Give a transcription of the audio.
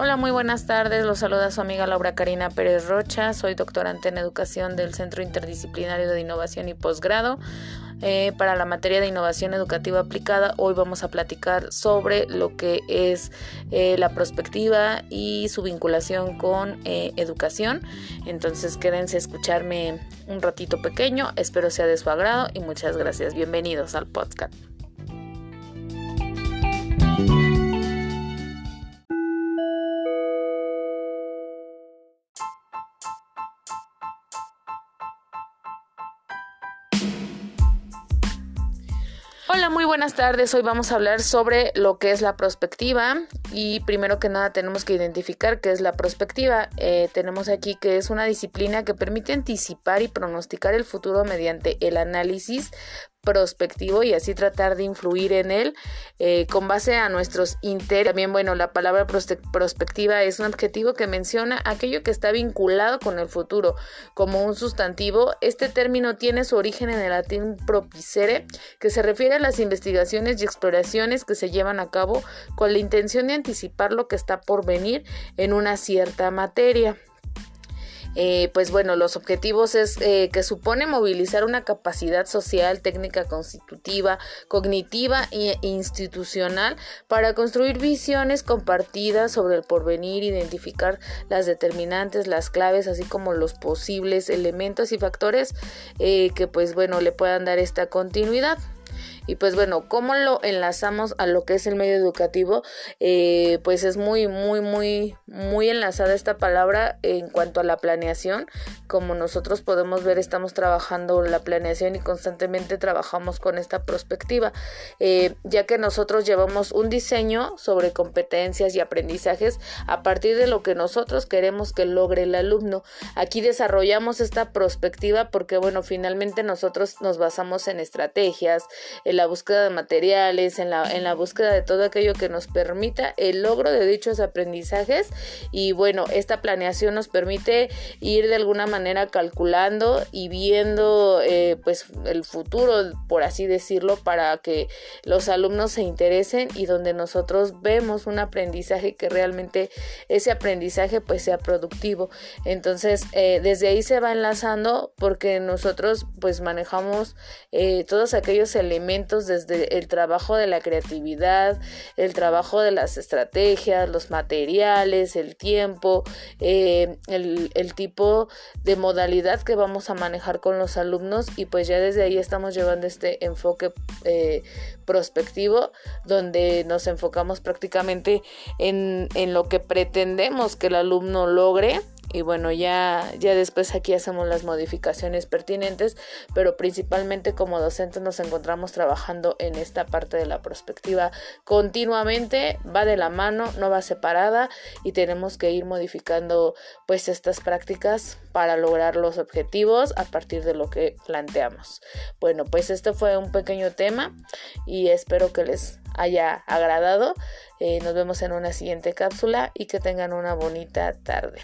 Hola, muy buenas tardes. Los saluda su amiga Laura Karina Pérez Rocha. Soy doctorante en educación del Centro Interdisciplinario de Innovación y Posgrado. Eh, para la materia de innovación educativa aplicada, hoy vamos a platicar sobre lo que es eh, la prospectiva y su vinculación con eh, educación. Entonces, quédense a escucharme un ratito pequeño. Espero sea de su agrado y muchas gracias. Bienvenidos al podcast. Hola, muy buenas tardes. Hoy vamos a hablar sobre lo que es la prospectiva y primero que nada tenemos que identificar qué es la prospectiva. Eh, tenemos aquí que es una disciplina que permite anticipar y pronosticar el futuro mediante el análisis prospectivo y así tratar de influir en él eh, con base a nuestros intereses. También, bueno, la palabra prospectiva es un adjetivo que menciona aquello que está vinculado con el futuro como un sustantivo. Este término tiene su origen en el latín propicere, que se refiere a las investigaciones y exploraciones que se llevan a cabo con la intención de anticipar lo que está por venir en una cierta materia. Eh, pues bueno, los objetivos es eh, que supone movilizar una capacidad social, técnica constitutiva, cognitiva e institucional para construir visiones compartidas sobre el porvenir, identificar las determinantes, las claves, así como los posibles elementos y factores eh, que pues bueno le puedan dar esta continuidad. Y pues bueno, ¿cómo lo enlazamos a lo que es el medio educativo? Eh, pues es muy, muy, muy, muy enlazada esta palabra en cuanto a la planeación. Como nosotros podemos ver, estamos trabajando la planeación y constantemente trabajamos con esta perspectiva, eh, ya que nosotros llevamos un diseño sobre competencias y aprendizajes a partir de lo que nosotros queremos que logre el alumno. Aquí desarrollamos esta perspectiva porque, bueno, finalmente nosotros nos basamos en estrategias, en la búsqueda de materiales, en la, en la búsqueda de todo aquello que nos permita el logro de dichos aprendizajes y bueno, esta planeación nos permite ir de alguna manera calculando y viendo eh, pues el futuro, por así decirlo, para que los alumnos se interesen y donde nosotros vemos un aprendizaje que realmente ese aprendizaje pues sea productivo. Entonces, eh, desde ahí se va enlazando porque nosotros pues manejamos eh, todos aquellos elementos desde el trabajo de la creatividad, el trabajo de las estrategias, los materiales, el tiempo, eh, el, tipo de modalidad que vamos a manejar con los alumnos. Y pues ya desde ahí estamos llevando este enfoque eh, prospectivo donde nos enfocamos prácticamente en, en lo que pretendemos que el alumno logre y bueno ya ya después aquí hacemos las modificaciones pertinentes pero principalmente como docentes nos encontramos trabajando en esta parte de la perspectiva continuamente va de la mano no va separada y tenemos que ir modificando pues estas prácticas para lograr los objetivos a partir de lo que planteamos. Bueno pues este fue un pequeño tema y espero que les haya agradado. Eh, nos vemos en una siguiente cápsula y que tengan una bonita tarde